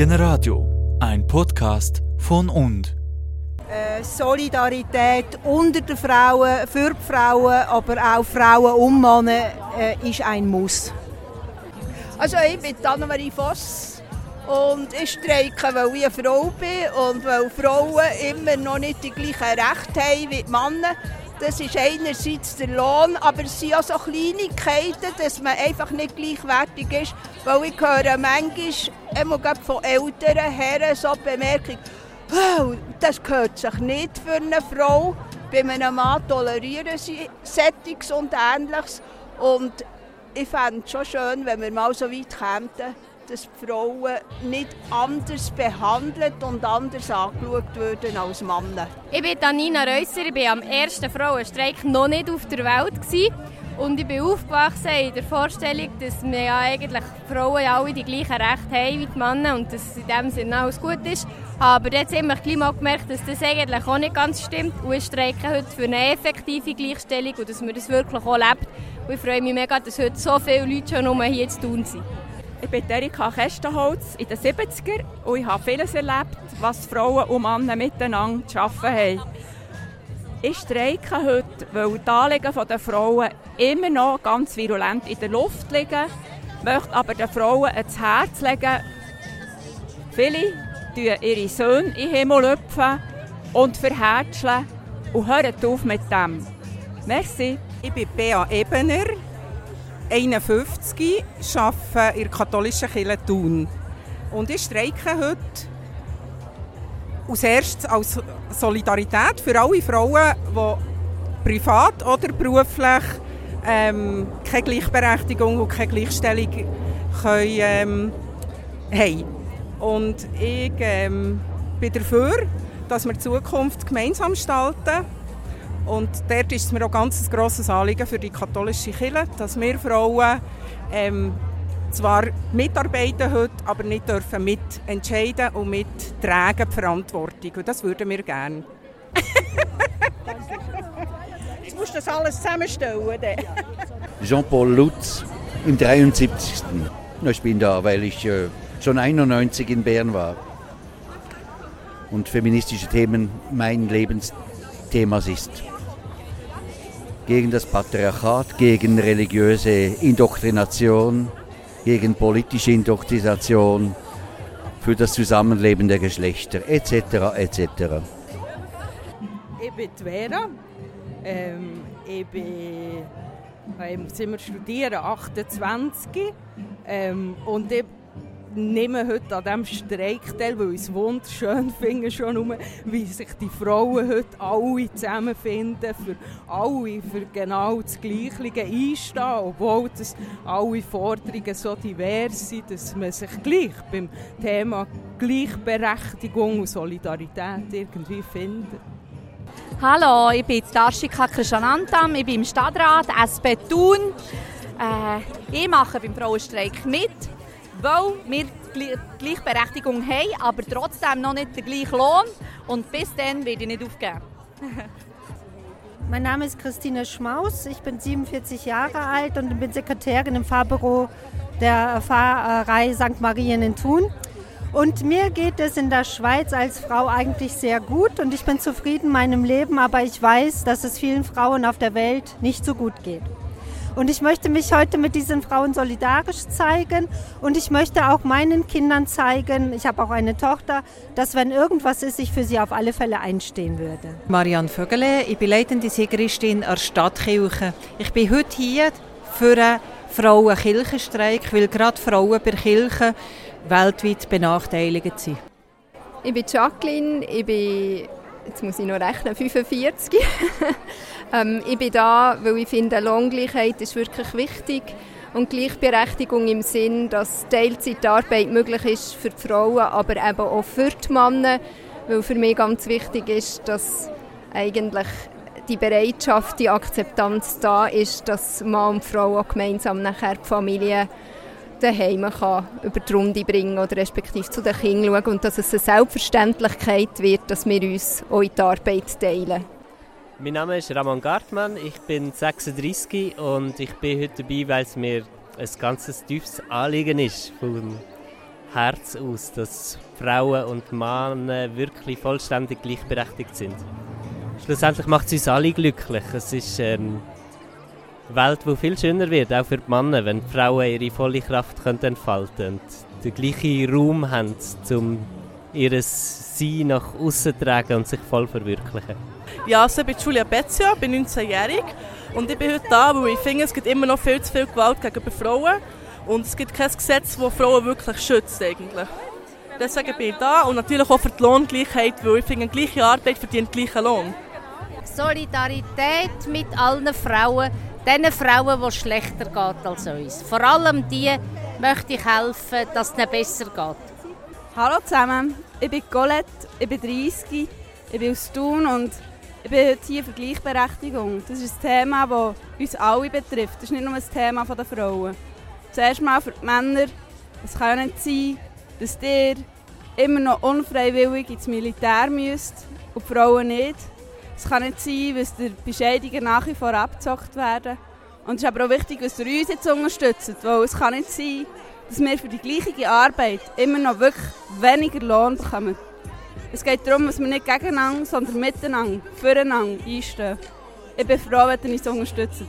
Generadio, ein Podcast von und. Äh, Solidarität unter den Frauen, für die Frauen, aber auch Frauen und Männer äh, ist ein Muss. Also ich bin Annemarie Voss und ich streike, weil ich eine Frau bin und weil Frauen immer noch nicht die gleichen Rechte haben wie die Männer. Das ist einerseits der Lohn, aber es sind auch so Kleinigkeiten, dass man einfach nicht gleichwertig ist. Weil ich höre manchmal, von älteren Herren so die Bemerkung, wow, das gehört sich nicht für eine Frau. Bei einem Mann tolerieren sie Settings und Ähnliches. Und ich fände es schon schön, wenn wir mal so weit kämen, dass Frauen nicht anders behandelt und anders angeschaut würden als Männer. Ich bin Anina Reusser, ich war am ersten Frauenstreik noch nicht auf der Welt. Gewesen. Und ich bin aufgewachsen in der Vorstellung, dass wir ja eigentlich Frauen ja alle die gleichen Rechte haben wie die Männer und dass in dem Sinne alles gut ist. Aber jetzt haben wir gleich mal gemerkt, dass das eigentlich auch nicht ganz stimmt. Und wir streiken heute für eine effektive Gleichstellung und dass man das wirklich auch lebt. Und ich freue mich mega, dass heute so viele Leute schon hier zu tun sind. Ich bin Erika Kestenholz in den 70er und ich habe vieles erlebt, was Frauen und Männer miteinander zu arbeiten haben. Ich streike heute, weil die Anliegen der Frauen immer noch ganz virulent in der Luft liegen, möchte aber den Frauen ans Herz legen, viele tun ihre Söhne in den Himmel und verhärtscheln und hören auf mit dem. Merci. Ich bin Bea Ebener, 51, arbeite in der katholischen Kirche Thun. Und ich streike heute als erstes als Solidarität für alle Frauen, die privat oder beruflich ähm, keine Gleichberechtigung und keine Gleichstellung können, ähm, haben. Und ich ähm, bin dafür, dass wir die Zukunft gemeinsam gestalten und dort ist es mir auch ganz ein grosses Anliegen für die katholische Kirche, dass wir Frauen ähm, zwar mitarbeiten heute, aber nicht dürfen mitentscheiden und mittragen die Verantwortung. Und das würden wir gerne. Jetzt musst du das alles zusammenstellen. Jean-Paul Lutz im 73. Ich bin da, weil ich äh, schon 91 in Bern war und feministische Themen mein Lebensthema ist gegen das Patriarchat, gegen religiöse Indoktrination, gegen politische Indoktrination, für das Zusammenleben der Geschlechter etc. etc. Ich bin Vera. Ähm, ich bin ähm, sind wir studieren 28 ähm, und ich nehme heute an diesem Streik teil, weil ich es wunderschön finde, schon um, wie sich die Frauen heute alle zusammenfinden, für alle für genau das Gleiche einstehen, obwohl das alle Forderungen so divers sind, dass man sich gleich beim Thema Gleichberechtigung und Solidarität irgendwie findet. Hallo, ich bin Darshika Krishanantam, ich bin im Stadtrat SP Thun. Äh, ich mache beim Frauenstreik mit weil wir die Gleichberechtigung haben, aber trotzdem noch nicht den gleichen Lohn. Und bis dann werde ich nicht aufgeben. mein Name ist Christine Schmaus, ich bin 47 Jahre alt und bin Sekretärin im Fahrbüro der Fahrerei St. Marien in Thun. Und mir geht es in der Schweiz als Frau eigentlich sehr gut und ich bin zufrieden in meinem Leben, aber ich weiß, dass es vielen Frauen auf der Welt nicht so gut geht. Und ich möchte mich heute mit diesen Frauen solidarisch zeigen und ich möchte auch meinen Kindern zeigen, ich habe auch eine Tochter, dass wenn irgendwas ist, ich für sie auf alle Fälle einstehen würde. Marianne Vögele, ich bin leitende Siegeristin der Stadtkirche. Ich bin heute hier für einen Frauenkirchenstreik, weil gerade Frauen bei Kirche weltweit benachteiligt sind. Ich bin Jacqueline, ich bin, jetzt muss ich noch rechnen, 45. Ähm, ich bin da, weil ich finde, Lohngleichheit ist wirklich wichtig und Gleichberechtigung im Sinn, dass Teilzeitarbeit möglich ist für die Frauen, aber eben auch für die Männer, weil für mich ganz wichtig ist, dass eigentlich die Bereitschaft, die Akzeptanz da ist, dass Mann und Frau auch gemeinsam nachher die Familie daheim über die Runde bringen oder respektive zu den Kindern schauen und dass es eine Selbstverständlichkeit wird, dass wir uns auch in die Arbeit teilen. Mein Name ist Ramon Gartmann, ich bin 36 und ich bin heute dabei, weil es mir ein ganz tiefes Anliegen ist, vom, Herz aus, dass Frauen und Männer wirklich vollständig gleichberechtigt sind. Schlussendlich macht es uns alle glücklich. Es ist ähm, Welt, die viel schöner wird, auch für die Männer, wenn die Frauen ihre volle Kraft können entfalten können und den gleichen Raum haben, um ihr Sein nach außen zu tragen und sich voll verwirklichen. Ja, also ich bin Julia Bezia, bin 19-jährig und ich bin heute da, weil ich finde, es gibt immer noch viel zu viel Gewalt gegenüber Frauen und es gibt kein Gesetz, das Frauen wirklich schützt eigentlich. Deswegen bin ich da und natürlich auch für die Lohngleichheit, weil ich finde, gleiche Arbeit verdient gleichen Lohn. Solidarität mit allen Frauen, den Frauen, die schlechter geht als uns. Vor allem die möchte ich helfen, dass es ihnen besser geht. Hallo zusammen, ich bin Colette, ich bin 30, ich bin aus Thun und ich bin heute hier für Gleichberechtigung. Das ist ein Thema, das uns alle betrifft. Das ist nicht nur ein Thema der Frauen. Zuerst mal für die Männer. Es kann ja nicht sein, dass ihr immer noch unfreiwillig ins Militär müsst und die Frauen nicht. Es kann nicht sein, dass die Bescheidungen nach wie vor abgezockt werden. Und es ist aber auch wichtig, dass ihr uns jetzt unterstützt, weil es kann nicht sein, dass wir für die gleiche Arbeit immer noch wirklich weniger Lohn bekommen. Es geht darum, dass wir nicht gegeneinander, sondern miteinander, füreinander einstehen. Ich bin froh, wenn ihr uns unterstützt.